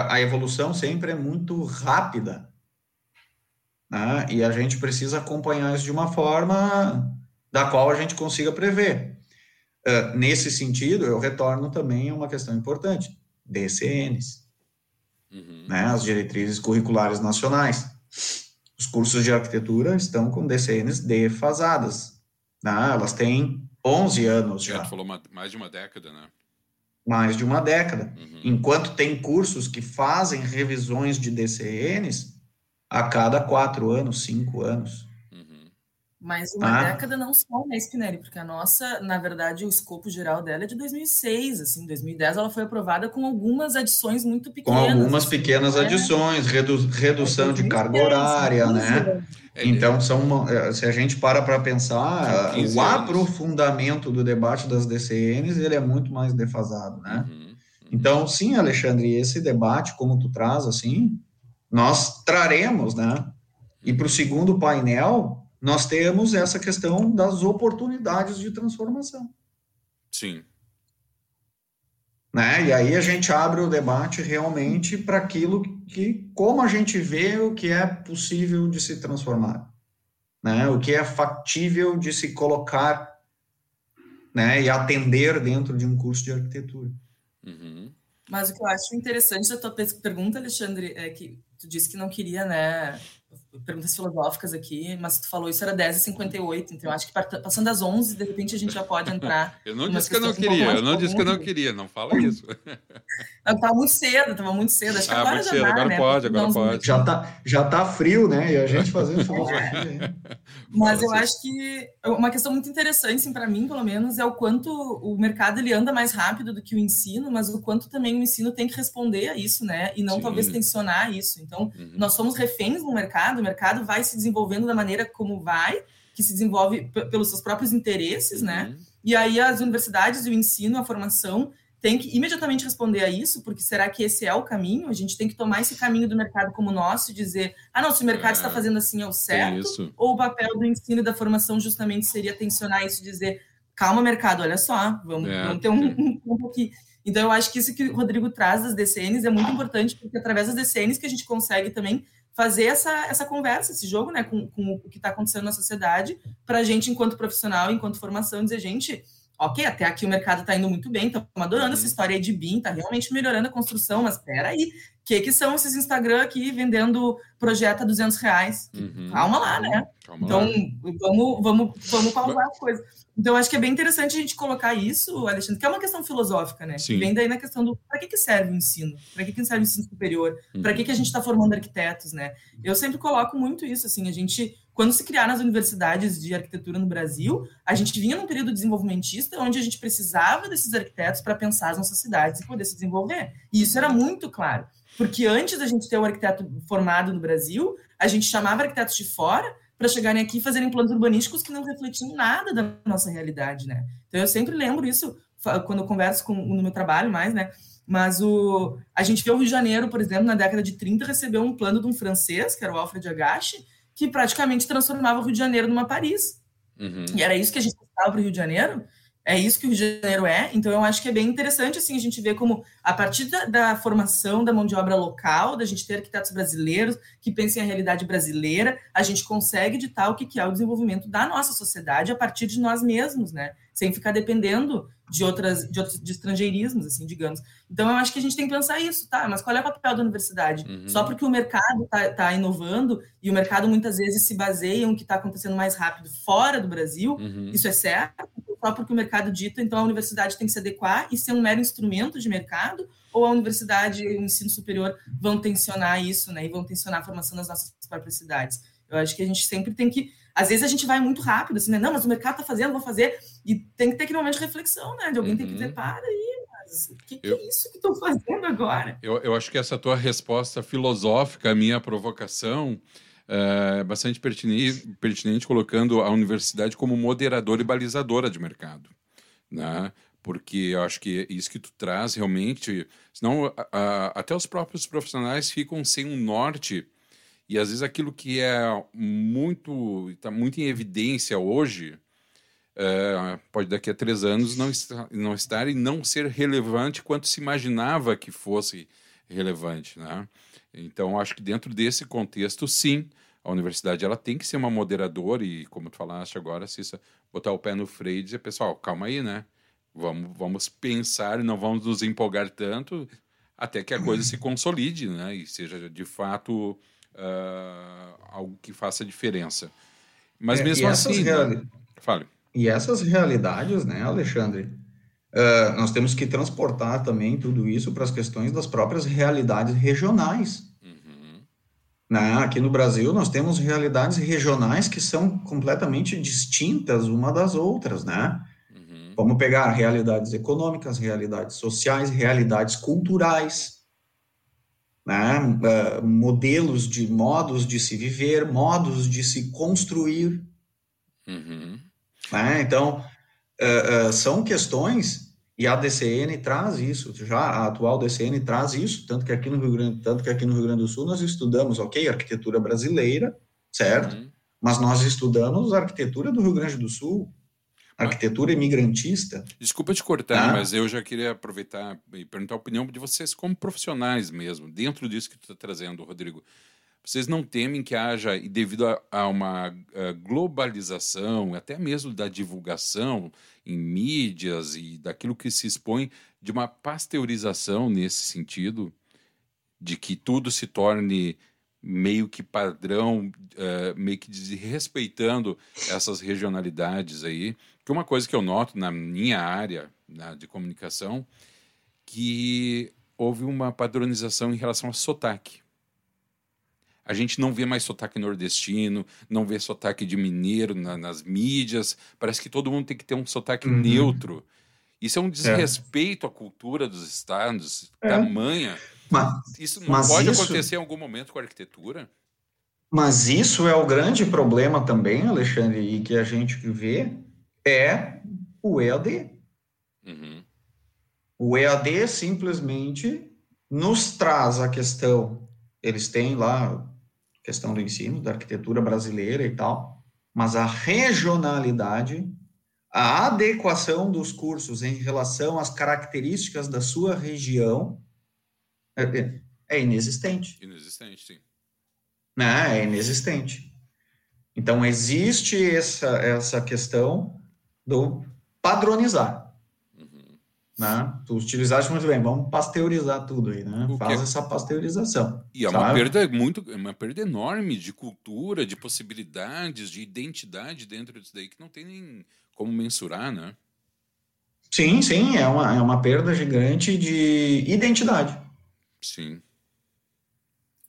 a evolução sempre é muito rápida. Né, e a gente precisa acompanhar isso de uma forma da qual a gente consiga prever. Uh, nesse sentido, eu retorno também a uma questão importante: DCNs uhum. né, as diretrizes curriculares nacionais. Os cursos de arquitetura estão com DCNs defasadas. Né? Elas têm 11 anos já. Já falou uma, mais de uma década, né? mais de uma década. Uhum. Enquanto tem cursos que fazem revisões de DCNs a cada quatro anos, cinco anos. Mas uma ah. década não só, né, Spinelli? Porque a nossa, na verdade, o escopo geral dela é de 2006, assim, 2010 ela foi aprovada com algumas adições muito pequenas. Com algumas pequenas né? adições, redu redução é de carga horária, né? É, então, são, é, se a gente para para pensar, o aprofundamento do debate das DCNs, ele é muito mais defasado, né? Uhum, uhum. Então, sim, Alexandre, esse debate, como tu traz, assim, nós traremos, né? E para o segundo painel, nós temos essa questão das oportunidades de transformação. Sim. Né? E aí a gente abre o debate realmente para aquilo que, como a gente vê o que é possível de se transformar, né? O que é factível de se colocar, né? E atender dentro de um curso de arquitetura. Uhum. Mas o que eu acho interessante da tua pergunta, Alexandre, é que tu disse que não queria, né, perguntas filosóficas aqui, mas tu falou isso era 10h58, então eu acho que passando das 11 de repente a gente já pode entrar. [laughs] eu não disse que eu não queria, eu não disse que eu não queria, não fala isso. [laughs] Não, tava muito cedo, tava muito cedo, acho que ah, agora já cedo, dá, agora né? pode, agora pode. Já tá, já tá frio, né, e a gente fazendo [laughs] filosofia. mas eu acho que uma questão muito interessante, assim, para mim, pelo menos, é o quanto o mercado ele anda mais rápido do que o ensino, mas o quanto também o ensino tem que responder a isso, né, e não Sim. talvez tensionar isso. Então, uhum. nós somos reféns no mercado, o mercado vai se desenvolvendo da maneira como vai, que se desenvolve pelos seus próprios interesses, né? uhum. né? E aí as universidades e o ensino, a formação, tem que imediatamente responder a isso, porque será que esse é o caminho? A gente tem que tomar esse caminho do mercado como nosso e dizer, ah, não, se o mercado é, está fazendo assim é o certo, ou o papel do ensino e da formação justamente seria tensionar isso e dizer, calma, mercado, olha só, vamos, é, vamos ter um, um, um aqui. Então, eu acho que isso que o Rodrigo traz das DCNs é muito importante, porque através das DCNs que a gente consegue também fazer essa, essa conversa, esse jogo, né, com, com o que está acontecendo na sociedade, para a gente, enquanto profissional, enquanto formação, dizer, gente, ok, até aqui o mercado está indo muito bem, estamos adorando essa uhum. história aí de BIM, está realmente melhorando a construção, mas espera aí, o que, que são esses Instagram aqui vendendo projeto a 200 reais? Uhum. Calma lá, né? Calma então, lá. vamos, vamos, vamos pausar as coisas. Então, acho que é bem interessante a gente colocar isso, Alexandre, que é uma questão filosófica, né? Sim. vem daí na questão do para que, que serve o ensino? Para que, que serve o ensino superior? Uhum. Para que, que a gente está formando arquitetos, né? Eu sempre coloco muito isso, assim, a gente, quando se criaram as universidades de arquitetura no Brasil, a gente vinha num período desenvolvimentista onde a gente precisava desses arquitetos para pensar as nossas cidades e poder se desenvolver. E isso era muito claro. Porque antes da gente ter o arquiteto formado no Brasil, a gente chamava arquitetos de fora para chegarem aqui e fazerem planos urbanísticos que não refletiam nada da nossa realidade, né? Então eu sempre lembro isso quando eu converso com, no meu trabalho mais, né? Mas o, a gente vê o Rio de Janeiro, por exemplo, na década de 30, recebeu um plano de um francês, que era o Alfred Agache, que praticamente transformava o Rio de Janeiro numa Paris. Uhum. E era isso que a gente precisava para o Rio de Janeiro. É isso que o Rio de Janeiro é. Então, eu acho que é bem interessante assim, a gente ver como, a partir da, da, formação da mão de obra local, da gente ter arquitetos brasileiros que pensem a realidade brasileira, a gente consegue ditar o que é o desenvolvimento da nossa sociedade a partir de nós mesmos, né? Sem ficar dependendo de outras de outros de estrangeirismos, assim, digamos. Então, eu acho que a gente tem que pensar isso, tá? Mas qual é o papel da universidade? Uhum. Só porque o mercado está tá inovando e o mercado muitas vezes se baseia em o que está acontecendo mais rápido fora do Brasil, uhum. isso é certo? Só porque o mercado dita, então a universidade tem que se adequar e ser um mero instrumento de mercado? Ou a universidade e o ensino superior vão tensionar isso, né? E vão tensionar a formação das nossas próprias cidades? Eu acho que a gente sempre tem que às vezes a gente vai muito rápido, assim, né? Não, mas o mercado está fazendo, vou fazer. E tem que ter aquele momento de reflexão, né? De alguém uhum. tem que dizer, uhum. para aí, mas o que, que eu, é isso que estou fazendo agora? Eu, eu acho que essa tua resposta filosófica, a minha provocação, é bastante pertinente, pertinente, colocando a universidade como moderadora e balizadora de mercado. Né? Porque eu acho que isso que tu traz realmente, senão a, a, até os próprios profissionais ficam sem um norte e às vezes aquilo que é muito está muito em evidência hoje é, pode daqui a três anos não estar, não estar e não ser relevante quanto se imaginava que fosse relevante, né? Então acho que dentro desse contexto, sim, a universidade ela tem que ser uma moderadora e como tu falaste agora, Cissa, botar o pé no freio e dizer pessoal, calma aí, né? Vamos, vamos pensar e não vamos nos empolgar tanto até que a coisa se consolide, né? E seja de fato uh, algo que faça diferença. Mas é, mesmo assim. Reali... Fale. E essas realidades, né, Alexandre? uh, nós temos que transportar também tudo isso para as questões das próprias realidades regionais. Uhum. Né? Aqui no Brasil, nós temos realidades regionais que são completamente distintas uma das outras, né? Uhum. Vamos pegar realidades econômicas, realidades sociais, realidades culturais, né? Uh, modelos de modos de se viver, modos de se construir. Uhum. Né? Então, uh, uh, são questões e a DCN traz isso, já a atual DCN traz isso, tanto que aqui no Rio Grande, tanto que aqui no Rio Grande do Sul nós estudamos, ok, arquitetura brasileira, certo? Uhum. Mas nós estudamos a arquitetura do Rio Grande do Sul, arquitetura imigrantista. Desculpa te cortar, tá? mas eu já queria aproveitar e perguntar a opinião de vocês como profissionais mesmo, dentro disso que tu está trazendo, Rodrigo. Vocês não temem que haja, e devido a, a uma a globalização, até mesmo da divulgação em mídias e daquilo que se expõe, de uma pasteurização nesse sentido, de que tudo se torne meio que padrão, uh, meio que desrespeitando essas regionalidades aí. Que uma coisa que eu noto na minha área na, de comunicação, que houve uma padronização em relação ao sotaque. A gente não vê mais sotaque nordestino, não vê sotaque de mineiro na, nas mídias. Parece que todo mundo tem que ter um sotaque uhum. neutro. Isso é um desrespeito é. à cultura dos estados, é. tamanha. Mas, isso não pode isso... acontecer em algum momento com a arquitetura? Mas isso é o grande problema também, Alexandre, e que a gente vê é o EAD. Uhum. O EAD simplesmente nos traz a questão. Eles têm lá questão do ensino, da arquitetura brasileira e tal, mas a regionalidade, a adequação dos cursos em relação às características da sua região é, é, é inexistente. Inexistente, sim. Né? É inexistente. Então, existe essa, essa questão do padronizar. Né? Tu utilizaste muito bem, vamos pasteurizar tudo aí, né? O Faz que... essa pasteurização. E é uma perda muito, é uma perda enorme de cultura, de possibilidades, de identidade dentro disso daí que não tem nem como mensurar, né? Sim, sim, é uma, é uma perda gigante de identidade. Sim.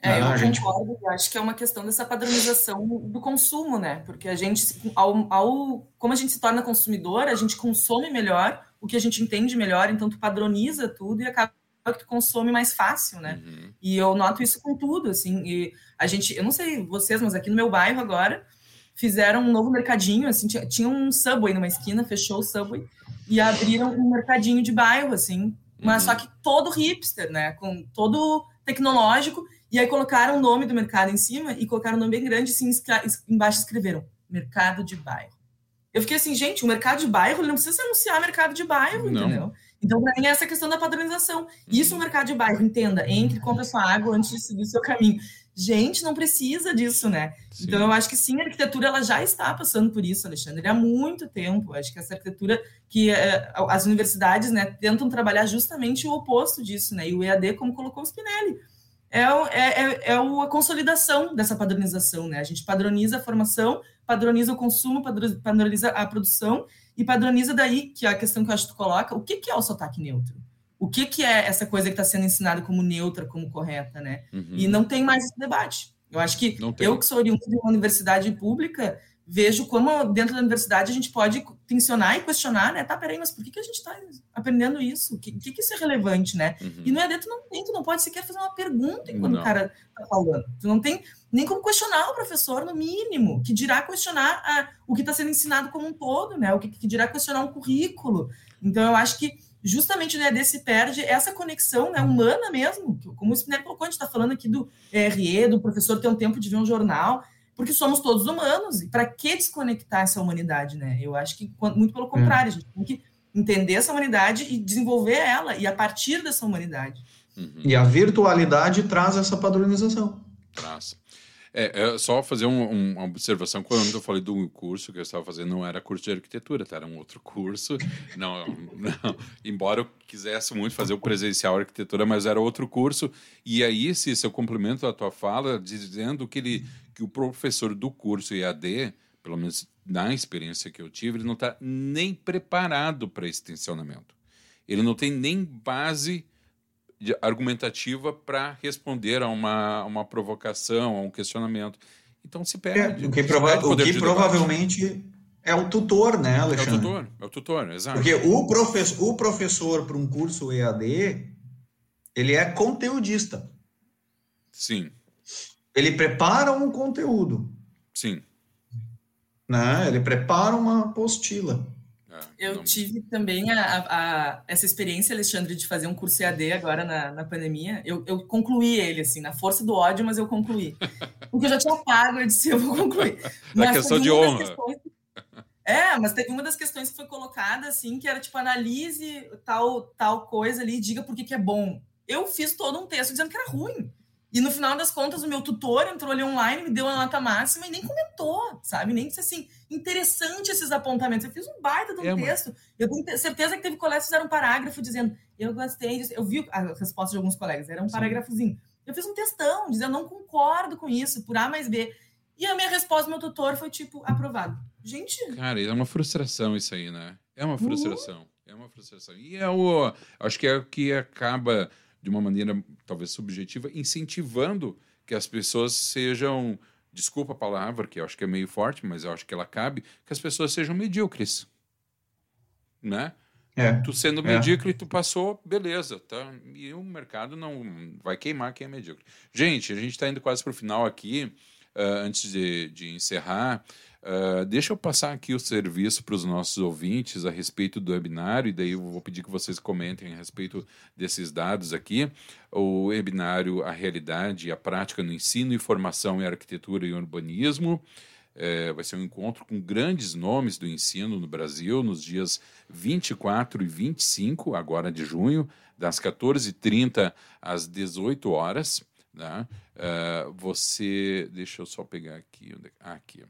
É, eu ah, gente... concordo, eu acho que é uma questão dessa padronização do consumo, né? Porque a gente, ao, ao, como a gente se torna consumidor, a gente consome melhor o que a gente entende melhor, então tu padroniza tudo e acaba que tu consome mais fácil, né? Uhum. E eu noto isso com tudo, assim, e a gente, eu não sei vocês, mas aqui no meu bairro agora, fizeram um novo mercadinho, assim, tinha, tinha um Subway numa esquina, fechou o Subway, e abriram um mercadinho de bairro, assim, mas uhum. só que todo hipster, né? Com todo tecnológico, e aí colocaram o nome do mercado em cima e colocaram um nome bem grande, assim, embaixo escreveram mercado de bairro. Eu fiquei assim, gente, o mercado de bairro ele não precisa anunciar mercado de bairro, não. entendeu? Então, para mim, é essa questão da padronização. Isso o mercado de bairro, entenda, entre, compra sua água antes de seguir o seu caminho. Gente, não precisa disso, né? Sim. Então, eu acho que sim, a arquitetura ela já está passando por isso, Alexandre, há muito tempo. Acho que essa arquitetura que é, as universidades né, tentam trabalhar justamente o oposto disso, né? E o EAD, como colocou o Spinelli, é, é, é, é a consolidação dessa padronização, né? A gente padroniza a formação, padroniza o consumo, padroniza a produção e padroniza daí, que é a questão que eu acho que tu coloca, o que, que é o sotaque neutro? O que, que é essa coisa que está sendo ensinada como neutra, como correta, né? Uhum. E não tem mais esse debate. Eu acho que eu que sou oriundo de uma universidade pública, vejo como dentro da universidade a gente pode tensionar e questionar, né? Tá, peraí, mas por que, que a gente está aprendendo isso? O que, que, que, isso é relevante, né? Uhum. E no EAD tu não tem, tu não pode sequer fazer uma pergunta enquanto não. o cara tá falando. Tu não tem nem como questionar o professor, no mínimo, que dirá questionar a, o que está sendo ensinado como um todo, né? O que, que dirá questionar um currículo. Então, eu acho que justamente no EAD se perde essa conexão né, humana mesmo, como o Spinelli colocou, a gente está falando aqui do RE, do professor ter um tempo de ver um jornal, porque somos todos humanos, e para que desconectar essa humanidade, né? Eu acho que, muito pelo contrário, é. a gente tem que entender essa humanidade e desenvolver ela, e a partir dessa humanidade. Uhum. E a virtualidade traz essa padronização. Traz. É, é só fazer um, uma observação. Quando eu falei do curso que eu estava fazendo, não era curso de arquitetura, tá? era um outro curso. Não, [laughs] não, embora eu quisesse muito fazer o presencial arquitetura, mas era outro curso. E aí, se eu complemento a tua fala, dizendo que, ele, que o professor do curso IAD, pelo menos na experiência que eu tive, ele não está nem preparado para esse tensionamento. Ele não tem nem base argumentativa para responder a uma, uma provocação, a um questionamento. Então se perde. É, o que, prova o que provavelmente é o tutor, né, Alexandre? É o tutor, é o tutor, exato. Porque o, profe o professor para um curso EAD, ele é conteudista. Sim. Ele prepara um conteúdo. Sim. Né? Ele prepara uma apostila. É, eu não... tive também a, a, essa experiência, Alexandre, de fazer um curso EAD agora na, na pandemia. Eu, eu concluí ele, assim, na força do ódio, mas eu concluí. [laughs] Porque eu já tinha pago, eu disse, eu vou concluir. [laughs] Na questão de honra. Questões... É, mas teve uma das questões que foi colocada, assim, que era tipo, analise tal, tal coisa ali, diga por que, que é bom. Eu fiz todo um texto dizendo que era ruim. E no final das contas, o meu tutor entrou ali online, me deu a nota máxima e nem comentou, sabe? Nem disse assim, interessante esses apontamentos. Eu fiz um baita de um é, texto. Eu tenho certeza que teve colegas que fizeram um parágrafo dizendo, eu gostei disso. Eu vi a resposta de alguns colegas, era um Sim. parágrafozinho. Eu fiz um textão, dizendo, não concordo com isso, por A mais B. E a minha resposta do meu tutor foi tipo, aprovado. Gente. Cara, é uma frustração isso aí, né? É uma frustração. Uhum. É uma frustração. E é o. Acho que é o que acaba de uma maneira talvez subjetiva, incentivando que as pessoas sejam, desculpa a palavra, que eu acho que é meio forte, mas eu acho que ela cabe, que as pessoas sejam medíocres. Né? É, tu sendo é. medíocre, tu passou, beleza, tá? E o mercado não vai queimar quem é medíocre. Gente, a gente está indo quase para o final aqui, uh, antes de, de encerrar. Uh, deixa eu passar aqui o serviço para os nossos ouvintes a respeito do webinário, e daí eu vou pedir que vocês comentem a respeito desses dados aqui. O webinário A Realidade e a Prática no Ensino e Formação em Arquitetura e Urbanismo. É, vai ser um encontro com grandes nomes do ensino no Brasil nos dias 24 e 25, agora de junho, das 14h30 às 18 horas. Né? Você. Deixa eu só pegar aqui. Ah, aqui.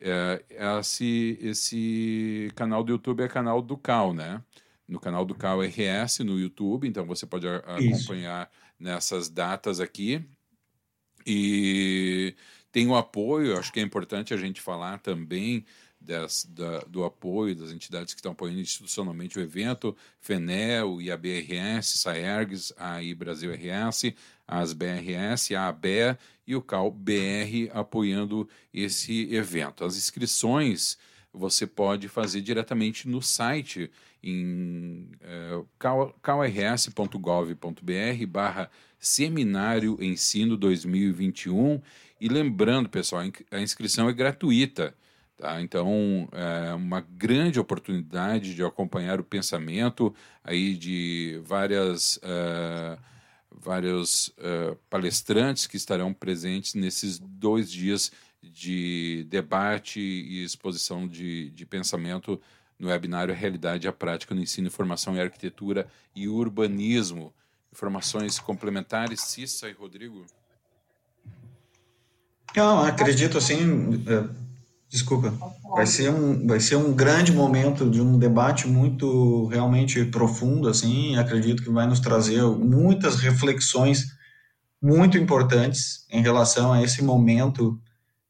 É, esse, esse canal do YouTube é canal do Cal, né? No canal do Cal RS no YouTube, então você pode acompanhar Isso. nessas datas aqui. E tem o apoio, acho que é importante a gente falar também das, da, do apoio das entidades que estão apoiando institucionalmente o evento, FENEL, IABRS, SAERGS, AI Brasil RS, as BRS, a ABE e o CAL BR apoiando esse evento. As inscrições você pode fazer diretamente no site em é, calrs.gov.br barra Seminário Ensino 2021 e lembrando, pessoal, a inscrição é gratuita. Tá? Então, é uma grande oportunidade de acompanhar o pensamento aí de várias... Uh, vários uh, palestrantes que estarão presentes nesses dois dias de debate e exposição de, de pensamento no webinário Realidade e a Prática no Ensino, Formação em Arquitetura e Urbanismo. Informações complementares, Cissa e Rodrigo? Não, acredito assim, Desculpa. Vai ser, um, vai ser um grande momento de um debate muito realmente profundo, assim, acredito que vai nos trazer muitas reflexões muito importantes em relação a esse momento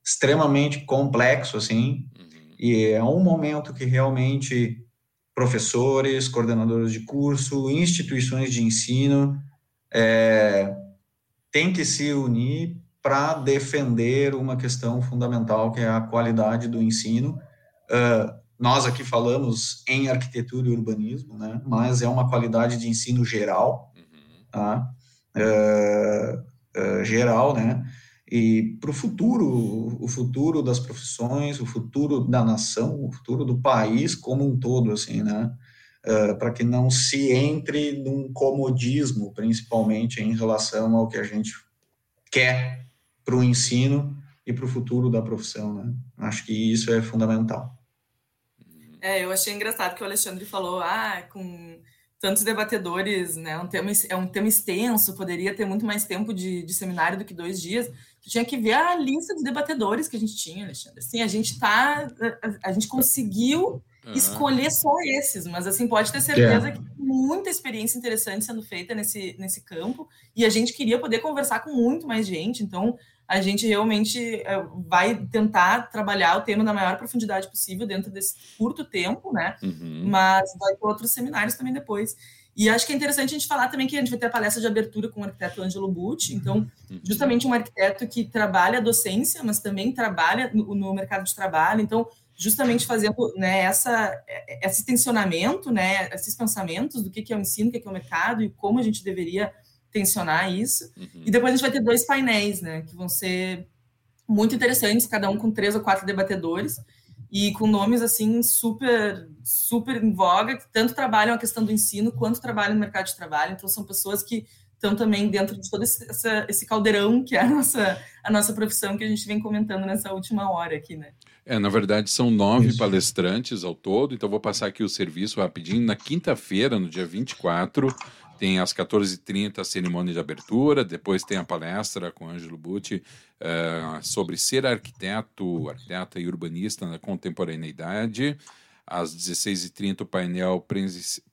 extremamente complexo, assim, uhum. e é um momento que realmente professores, coordenadores de curso, instituições de ensino é, têm que se unir para defender uma questão fundamental, que é a qualidade do ensino. Uh, nós aqui falamos em arquitetura e urbanismo, né? mas é uma qualidade de ensino geral, tá? Uh, uh, geral, né? E para o futuro, o futuro das profissões, o futuro da nação, o futuro do país como um todo, assim, né? Uh, para que não se entre num comodismo, principalmente em relação ao que a gente quer para o ensino e para o futuro da profissão, né? Acho que isso é fundamental. É, eu achei engraçado que o Alexandre falou, ah, com tantos debatedores, né, um tema, é um tema extenso, poderia ter muito mais tempo de, de seminário do que dois dias. Tu tinha que ver a lista de debatedores que a gente tinha, Alexandre. Sim, a gente tá, a, a gente conseguiu uhum. escolher só esses, mas assim pode ter certeza é. que muita experiência interessante sendo feita nesse, nesse campo e a gente queria poder conversar com muito mais gente, então a gente realmente é, vai tentar trabalhar o tema na maior profundidade possível dentro desse curto tempo, né? Uhum. Mas vai ter outros seminários também depois. E acho que é interessante a gente falar também que a gente vai ter a palestra de abertura com o arquiteto Ângelo Butti, então, uhum. justamente um arquiteto que trabalha a docência, mas também trabalha no, no mercado de trabalho, então, justamente fazendo né, essa, esse tensionamento, né, esses pensamentos do que é o ensino, o que é o mercado e como a gente deveria tensionar isso. Uhum. E depois a gente vai ter dois painéis, né, que vão ser muito interessantes, cada um com três ou quatro debatedores e com nomes assim super super em voga, que tanto trabalham a questão do ensino quanto trabalham no mercado de trabalho. Então são pessoas que estão também dentro de todo esse, essa, esse caldeirão que é a nossa a nossa profissão que a gente vem comentando nessa última hora aqui, né? É, na verdade são nove Isso. palestrantes ao todo, então vou passar aqui o serviço rapidinho. Na quinta-feira, no dia 24, tem às 14h30 a cerimônia de abertura, depois tem a palestra com Ângelo Butti uh, sobre ser arquiteto, arquiteta e urbanista na contemporaneidade. Às 16h30 o painel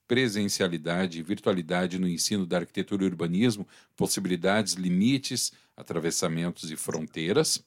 Presencialidade e Virtualidade no Ensino da Arquitetura e Urbanismo, Possibilidades, Limites, Atravessamentos e Fronteiras.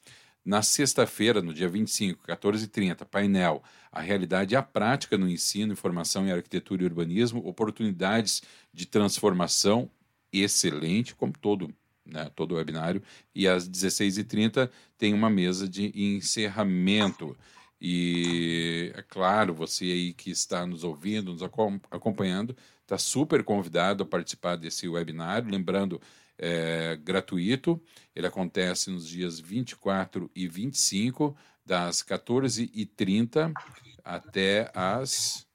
Na sexta-feira, no dia 25, 14h30, painel A Realidade e a Prática no Ensino, Informação em Arquitetura e Urbanismo, Oportunidades de Transformação, excelente, como todo, né, todo webinário. E às 16h30 tem uma mesa de encerramento. E é claro, você aí que está nos ouvindo, nos acompanhando, está super convidado a participar desse webinário. Lembrando, é, gratuito. Ele acontece nos dias 24 e 25, das 14h30 até as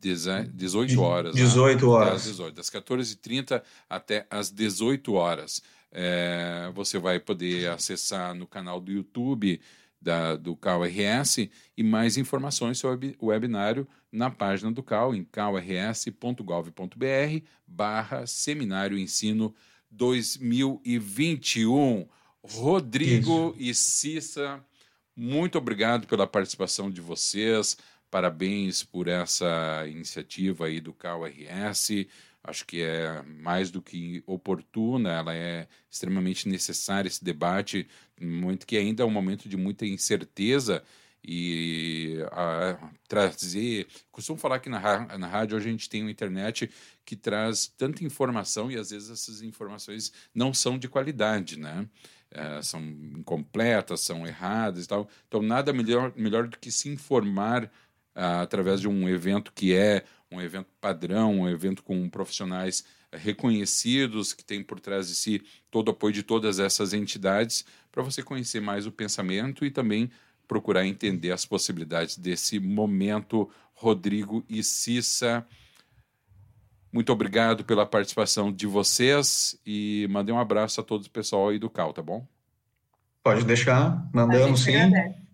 18 horas. 18 né? horas. Das, 18, das 14h30 até as 18 horas. É, você vai poder acessar no canal do YouTube da, do CalRS e mais informações sobre o webinário na página do Cal, em calrs.gov.br barra Seminário Ensino 2021. Rodrigo Isso. e Cissa, muito obrigado pela participação de vocês. Parabéns por essa iniciativa aí do CalRS acho que é mais do que oportuna, ela é extremamente necessária esse debate, muito que ainda é um momento de muita incerteza e a, trazer. Costumo falar que na, na rádio a gente tem uma internet que traz tanta informação e às vezes essas informações não são de qualidade, né? É, são incompletas, são erradas e tal. Então, nada melhor, melhor do que se informar ah, através de um evento que é um evento padrão, um evento com profissionais reconhecidos, que tem por trás de si todo o apoio de todas essas entidades, para você conhecer mais o pensamento e também procurar entender as possibilidades desse momento. Rodrigo e Cissa, muito obrigado pela participação de vocês e mandei um abraço a todo o pessoal aí do CAL, tá bom? Pode deixar, mandamos sim. Agradece.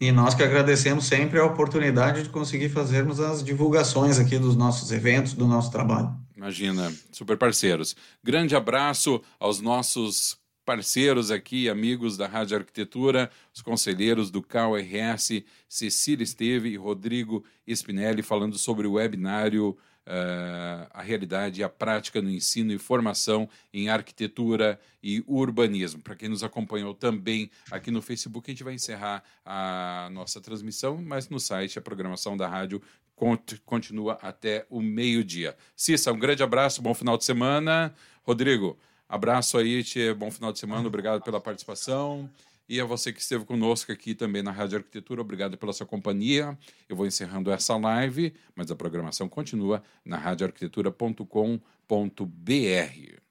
E nós que agradecemos sempre a oportunidade de conseguir fazermos as divulgações aqui dos nossos eventos, do nosso trabalho. Imagina, super parceiros. Grande abraço aos nossos parceiros aqui, amigos da Rádio Arquitetura, os conselheiros do CAU-RS, Cecília Esteve e Rodrigo Spinelli, falando sobre o webinário uh, a realidade e a prática no ensino e formação em arquitetura e urbanismo. Para quem nos acompanhou também aqui no Facebook, a gente vai encerrar a nossa transmissão, mas no site a programação da rádio continua até o meio-dia. Cissa, um grande abraço, bom final de semana. Rodrigo, abraço aí, tia, bom final de semana, obrigado pela participação. E a você que esteve conosco aqui também na Rádio Arquitetura, obrigado pela sua companhia. Eu vou encerrando essa live, mas a programação continua na radioarquitetura.com.br.